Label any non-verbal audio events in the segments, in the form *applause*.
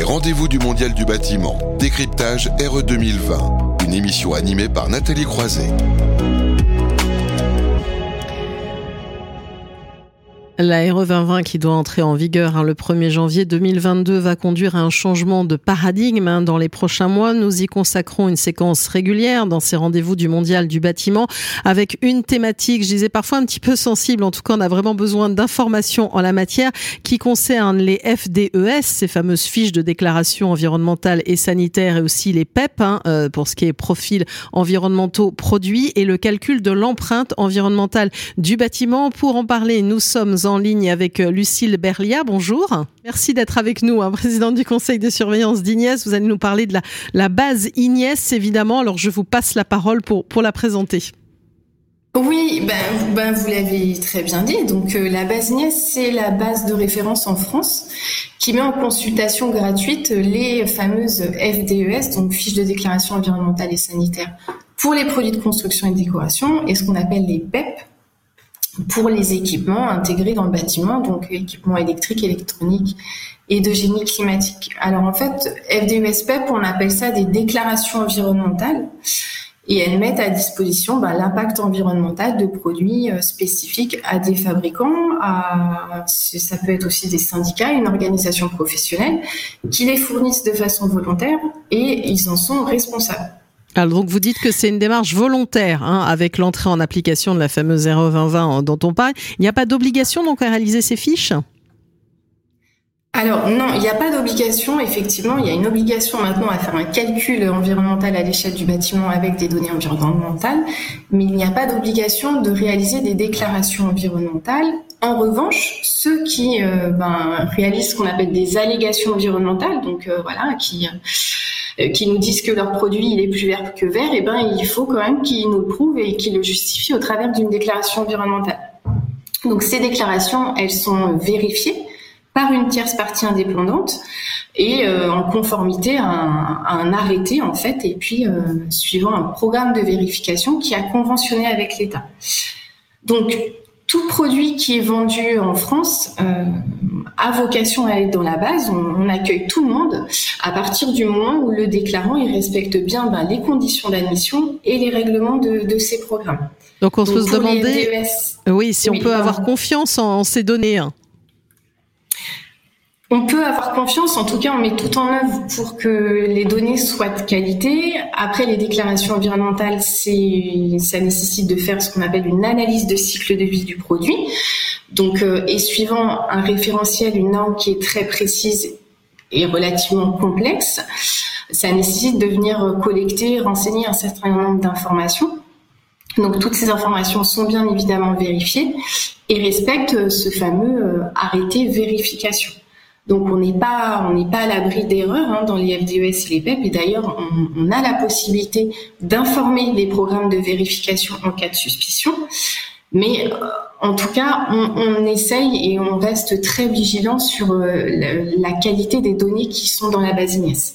Les rendez-vous du Mondial du bâtiment. Décryptage RE 2020. Une émission animée par Nathalie Croiset. La RE 2020 qui doit entrer en vigueur hein, le 1er janvier 2022 va conduire à un changement de paradigme hein, dans les prochains mois. Nous y consacrons une séquence régulière dans ces rendez-vous du mondial du bâtiment avec une thématique, je disais parfois un petit peu sensible. En tout cas, on a vraiment besoin d'informations en la matière qui concernent les FDES, ces fameuses fiches de déclaration environnementale et sanitaire et aussi les PEP hein, euh, pour ce qui est profil environnementaux produits et le calcul de l'empreinte environnementale du bâtiment. Pour en parler, nous sommes en en ligne avec euh, Lucille Berlia. Bonjour. Merci d'être avec nous, hein, présidente du conseil de surveillance d'Ignès. Vous allez nous parler de la, base Ignès, évidemment. Alors, je vous passe la parole pour, la présenter. Oui, ben, ben vous l'avez très bien dit. Donc euh, la base Ignès, c'est la base de référence en France qui met en consultation gratuite les fameuses FDES, donc fiches de déclaration environnementale et sanitaire pour les produits de construction et de décoration, et ce qu'on appelle les PEP, pour les équipements intégrés dans le bâtiment, donc équipements électriques, électroniques et de génie climatique. Alors en fait, FDUSPEP, on appelle ça des déclarations environnementales et elles mettent à disposition bah, l'impact environnemental de produits euh, spécifiques à des fabricants, à, ça peut être aussi des syndicats, une organisation professionnelle, qui les fournissent de façon volontaire et ils en sont responsables. Alors donc vous dites que c'est une démarche volontaire hein, avec l'entrée en application de la fameuse RE 2020 dont on parle. Il n'y a pas d'obligation donc à réaliser ces fiches? Alors non, il n'y a pas d'obligation. Effectivement, il y a une obligation maintenant à faire un calcul environnemental à l'échelle du bâtiment avec des données environnementales, mais il n'y a pas d'obligation de réaliser des déclarations environnementales. En revanche, ceux qui euh, ben, réalisent ce qu'on appelle des allégations environnementales, donc euh, voilà, qui euh, qui nous disent que leur produit il est plus vert que vert, et eh ben il faut quand même qu'ils nous le prouvent et qu'ils le justifient au travers d'une déclaration environnementale. Donc ces déclarations, elles sont vérifiées par une tierce partie indépendante et euh, en conformité à un, arrêté en fait et puis euh, suivant un programme de vérification qui a conventionné avec l'État. Donc tout produit qui est vendu en France euh, a vocation à être dans la base. On, accueille tout le monde à partir du moment où le déclarant il respecte bien ben, les conditions d'admission et les règlements de, de ces programmes. Donc on peut se demander, oui, si on peut avoir confiance en, ces données. Hein. On peut avoir confiance, en tout cas, on met tout en œuvre pour que les données soient de qualité. Après, les déclarations environnementales, ça nécessite de faire ce qu'on appelle une analyse de cycle de vie du produit. Donc, euh, et suivant un référentiel, une norme qui est très précise et relativement complexe, ça nécessite de venir collecter, renseigner un certain nombre d'informations. Donc, toutes ces informations sont bien évidemment vérifiées et respectent ce fameux euh, arrêté vérification. Donc on n'est pas on n'est pas à l'abri d'erreurs hein, dans les FDES et les PEP. Et d'ailleurs, on, a la possibilité d'informer les programmes de vérification en cas de suspicion. Mais euh, en tout cas, on, essaye et on reste très vigilant sur euh, la, qualité des données qui sont dans la base INES.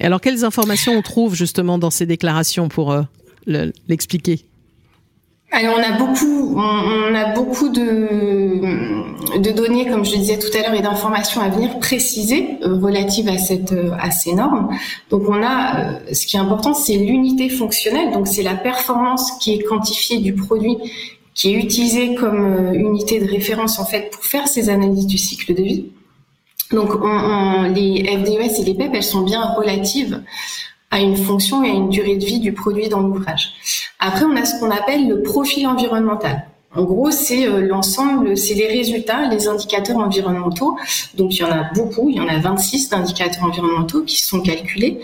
Alors, quelles informations on trouve justement dans ces déclarations pour euh, l'expliquer? Alors on a beaucoup, on, a beaucoup de, de, données, comme je le disais tout à l'heure, et d'informations à venir préciser euh, relatives à cette euh, à ces normes. Donc on a, euh, ce qui est important, c'est l'unité fonctionnelle. Donc c'est la performance qui est quantifiée du produit, qui est utilisée comme unité de référence en fait pour faire ces analyses du cycle de vie. Donc on, les FDES et les PEP, elles sont bien relatives à une fonction et à une durée de vie du produit dans l'ouvrage. Après, on a ce qu'on appelle le profil environnemental. En gros, c'est euh, l'ensemble, c'est les résultats, les indicateurs environnementaux. Donc, il y en a beaucoup, il y en a 26 d'indicateurs environnementaux qui sont calculés.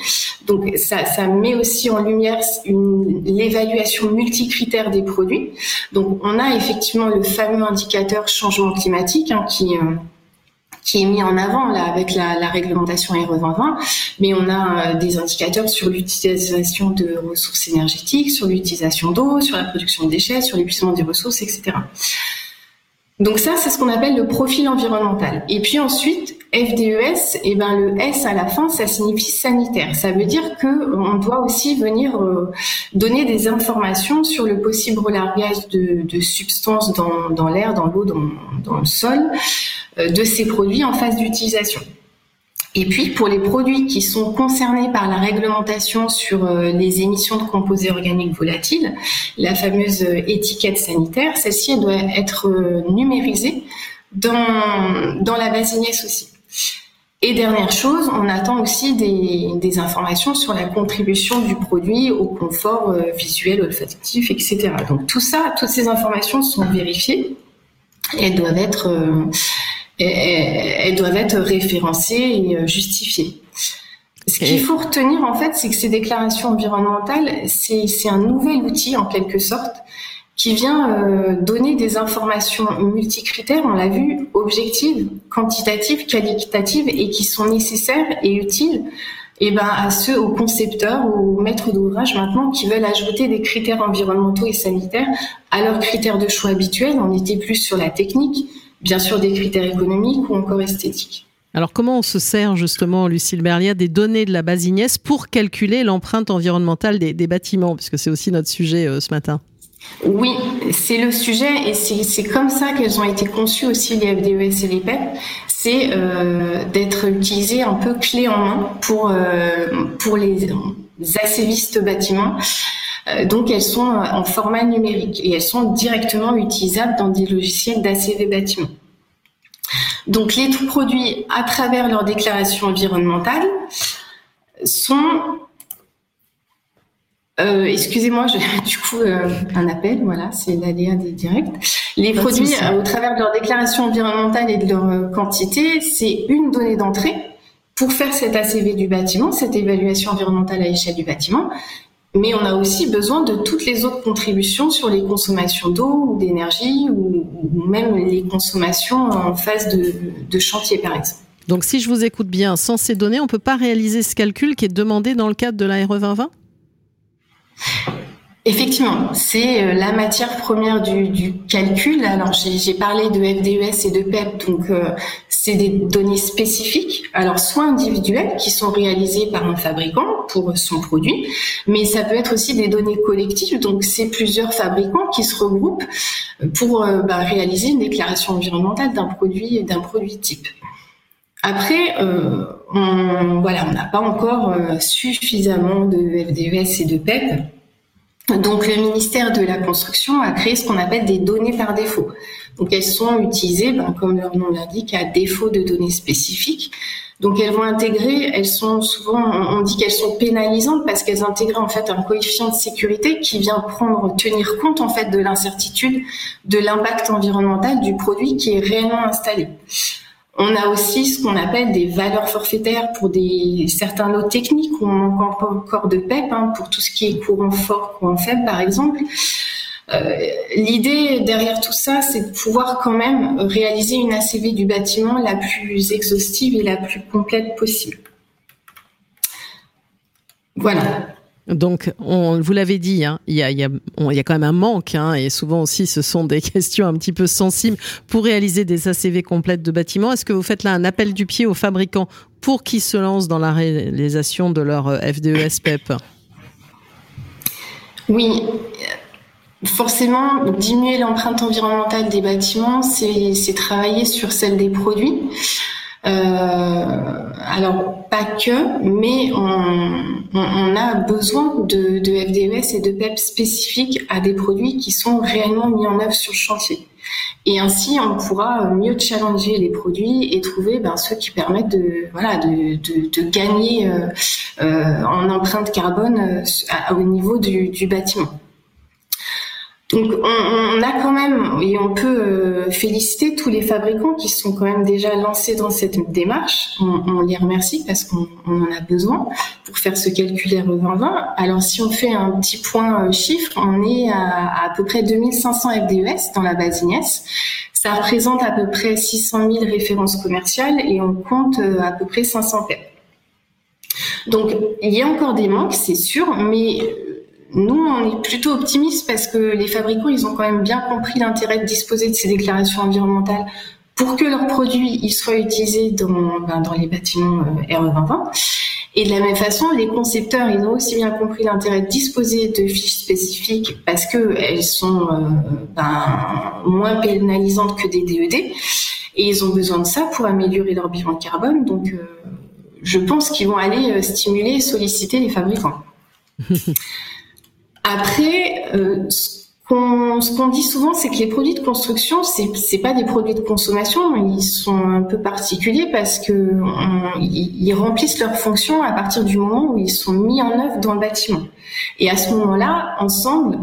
Donc, ça, ça met aussi en lumière l'évaluation multicritère des produits. Donc, on a effectivement le fameux indicateur changement climatique hein, qui... Euh, qui est mis en avant là avec la, réglementation RE 2020, mais on a euh, des indicateurs sur l'utilisation de ressources énergétiques, sur l'utilisation d'eau, sur la production de déchets, sur l'épuisement des ressources, etc. Donc ça, c'est ce qu'on appelle le profil environnemental. Et puis ensuite, FDES, et eh ben le S à la fin, ça signifie sanitaire. Ça veut dire que on doit aussi venir euh, donner des informations sur le possible relargage de, substances dans, l'air, dans l'eau, dans, le sol, de ces produits en phase d'utilisation. Et puis pour les produits qui sont concernés par la réglementation sur euh, les émissions de composés organiques volatiles, la fameuse euh, étiquette sanitaire, celle-ci doit être euh, numérisée dans, dans la base aussi. Et dernière chose, on attend aussi des, informations sur la contribution du produit au confort visuel, olfactif, etc. Donc tout ça, toutes ces informations sont vérifiées et doivent être elles doivent être référencées et euh, justifiées. Ce qu'il faut retenir en fait, c'est que ces déclarations environnementales, c'est un nouvel outil en quelque sorte qui vient euh, donner des informations multicritères, on l'a vu, objectives, quantitatives, qualitatives et qui sont nécessaires et utiles et eh ben, à ceux, aux concepteurs, aux maîtres d'ouvrage maintenant qui veulent ajouter des critères environnementaux et sanitaires à leurs critères de choix habituels. On était plus sur la technique, bien sûr des critères économiques ou encore esthétiques. Alors comment on se sert justement, Lucille Berlia, des données de la base Ignès pour calculer l'empreinte environnementale des, bâtiments, puisque c'est aussi notre sujet euh, ce matin oui, c'est le sujet et c'est comme ça qu'elles ont été conçues aussi les FDES et les PEP. C'est euh, d'être utilisées un peu clé en main pour euh, pour les assévistes bâtiments donc elles sont euh, en format numérique et elles sont directement utilisables dans des logiciels d'ACV bâtiment. Donc les produits, à travers leur déclaration environnementale, sont euh, excusez-moi, j'ai du coup un appel, voilà, c'est l'aléa des directs. Les produits, au travers de leur déclaration environnementale et de leur quantité, c'est une donnée d'entrée pour faire cet ACV du bâtiment, cette évaluation environnementale à l'échelle du bâtiment, mais on a aussi besoin de toutes les autres contributions sur les consommations d'eau ou d'énergie ou, même les consommations en phase de, chantier, par exemple. Donc, si je vous écoute bien, sans ces données, on ne peut pas réaliser ce calcul qui est demandé dans le cadre de la RE 2020 Effectivement, c'est euh, la matière première du, calcul. Alors j'ai parlé de FDES et de PEP, donc euh, c'est des données spécifiques, alors soit individuelles qui sont réalisées par un fabricant pour son produit, mais ça peut être aussi des données collectives, donc c'est plusieurs fabricants qui se regroupent pour euh, bah, réaliser une déclaration environnementale d'un produit d'un produit type. Après, on, voilà, on n'a pas encore suffisamment de FDES et de PEP donc le ministère de la Construction a créé ce qu'on appelle des données par défaut. Donc elles sont utilisées, ben, comme leur nom l'indique, à défaut de données spécifiques. Donc elles vont intégrer, elles sont souvent, on dit qu'elles sont pénalisantes parce qu'elles intègrent en fait un coefficient de sécurité qui vient prendre, tenir compte en fait de l'incertitude, de l'impact environnemental du produit qui est réellement installé. On a aussi ce qu'on appelle des valeurs forfaitaires pour des certains lots techniques où on manque encore de PEP hein, pour tout ce qui est courant fort, courant faible par exemple. Euh, l'idée derrière tout ça, c'est de pouvoir quand même réaliser une ACV du bâtiment la plus exhaustive et la plus complète possible. Voilà. Donc, on, vous l'avez dit, hein, il y, a, quand même un manque, hein, et souvent aussi ce sont des *laughs* questions un petit peu sensibles pour réaliser des ACV complètes de bâtiments. Est-ce que vous faites là un appel du pied aux fabricants pour qu'ils se lancent dans la réalisation de leur euh, FDES PEP Oui, forcément, diminuer l'empreinte environnementale des bâtiments, c'est travailler sur celle des produits. Euh, alors pas que, mais on, a besoin de, de, FDES et de PEP spécifiques à des produits qui sont réellement mis en œuvre sur le chantier. Et ainsi, on pourra mieux challenger les produits et trouver ben, ceux qui permettent de, de, de, gagner euh, euh, en empreinte carbone au niveau du, bâtiment. A quand même, et on peut euh, féliciter tous les fabricants qui sont quand même déjà lancés dans cette démarche. On, les remercie parce qu'on en a besoin pour faire ce calcul RE 2020. Alors si on fait un petit point euh, chiffre, on est à, à, peu près 2500 FDES dans la base Ignace. Ça représente à peu près 600 000 références commerciales et on compte euh, à peu près 500 PEP. Donc il y a encore des manques, c'est sûr, mais nous, on est plutôt optimistes parce que les fabricants, ils ont quand même bien compris l'intérêt de disposer de ces déclarations environnementales pour que leurs produits ils soient utilisés dans, ben, dans les bâtiments euh, RE 2020. Et de la même façon, les concepteurs, ils ont aussi bien compris l'intérêt de disposer de fiches spécifiques parce que elles sont euh, ben, moins pénalisantes que des DED. E et ils ont besoin de ça pour améliorer leur bilan carbone. Donc, euh, je pense qu'ils vont aller stimuler, solliciter les fabricants. *laughs* Après, ce qu'on dit souvent, c'est que les produits de construction, c'est pas des produits de consommation, ils sont un peu particuliers parce que ils, remplissent leur fonction à partir du moment où ils sont mis en œuvre dans le bâtiment. Et à ce moment-là, ensemble,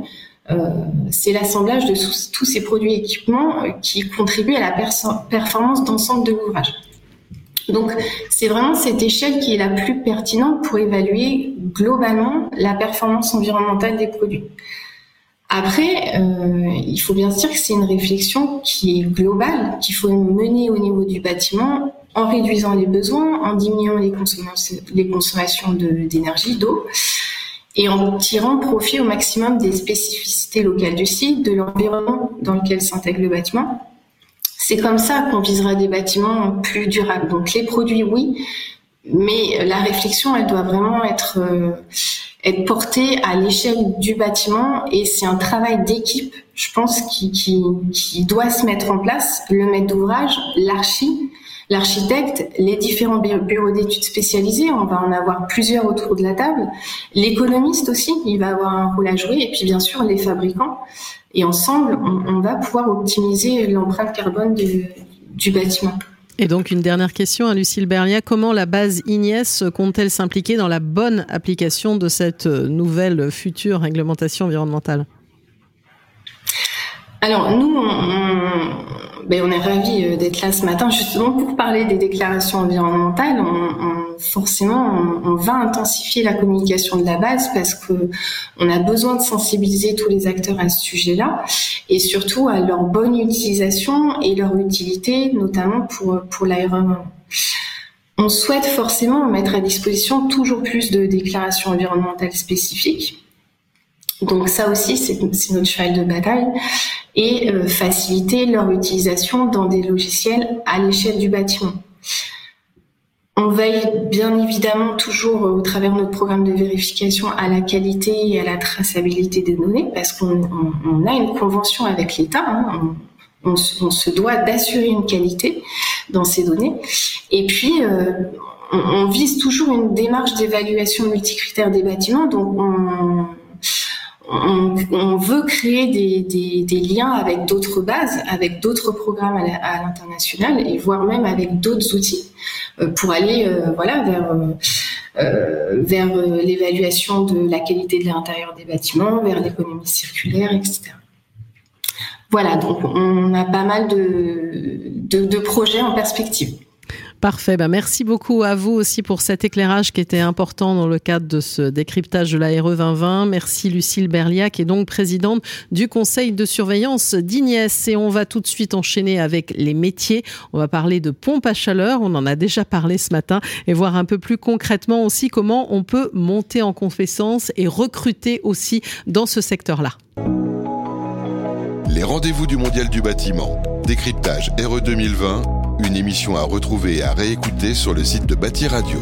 euh, c'est l'assemblage de tous ces produits et équipements euh, qui contribuent à la performance d'ensemble de l'ouvrage. Donc, c'est vraiment cette échelle qui est la plus pertinente pour évaluer globalement la performance environnementale des produits. Après, euh, il faut bien se dire que c'est une réflexion qui est globale, qu'il faut mener au niveau du bâtiment en réduisant les besoins, en diminuant les, consommations d'énergie, d'eau, et en tirant profit au maximum des spécificités locales du site, de l'environnement dans lequel s'intègre le bâtiment. C'est comme ça qu'on visera des bâtiments plus durables. Donc les produits, oui, mais la réflexion, elle doit vraiment être... Euh, être porté à l'échelle du bâtiment et c'est un travail d'équipe, je pense, qui, qui, qui, doit se mettre en place. Le maître d'ouvrage, l'archi, l'architecte, les différents bureaux d'études spécialisés, on va en avoir plusieurs autour de la table. L'économiste aussi, il va avoir un rôle à jouer et puis bien sûr les fabricants. Et ensemble, on, va pouvoir optimiser l'empreinte carbone du, bâtiment. Et donc une dernière question à Lucille Berlia. Comment la base Ignès compte-t-elle s'impliquer dans la bonne application de cette nouvelle future réglementation environnementale? Alors nous, on, ben, on est ravis euh, d'être là ce matin justement pour parler des déclarations environnementales. On, forcément, on, va intensifier la communication de la base parce que on a besoin de sensibiliser tous les acteurs à ce sujet-là et surtout à leur bonne utilisation et leur utilité, notamment pour pour. On souhaite forcément mettre à disposition toujours plus de déclarations environnementales spécifiques donc ça aussi, c'est notre cheval de bataille et euh, faciliter leur utilisation dans des logiciels à l'échelle du bâtiment. On veille bien évidemment toujours euh, au travers de notre programme de vérification à la qualité et à la traçabilité des données parce qu'on a une convention avec l'État. Hein. on, se doit d'assurer une qualité dans ces données. Et puis, euh, on, on, vise toujours une démarche d'évaluation multicritère des bâtiments. Donc, on, on, veut créer des, liens avec d'autres bases, avec d'autres programmes à l'international et voire même avec d'autres outils euh, pour aller euh, voilà vers euh, vers l'évaluation de la qualité de l'intérieur des bâtiments, vers l'économie circulaire, etc. Voilà, donc on a pas mal de projets en perspective. Parfait. Ben, merci beaucoup à vous aussi pour cet éclairage qui était important dans le cadre de ce décryptage de la RE 2020. Merci Lucille Berlia, qui est donc présidente du conseil de surveillance d'Ignès. Et on va tout de suite enchaîner avec les métiers. On va parler de pompe à chaleur. On en a déjà parlé ce matin et voir un peu plus concrètement aussi comment on peut monter en compétences et recruter aussi dans ce secteur-là. Les rendez-vous du Mondial du bâtiment. Décryptage RE 2020 une émission à retrouver et à réécouter sur le site de Bâti Radio.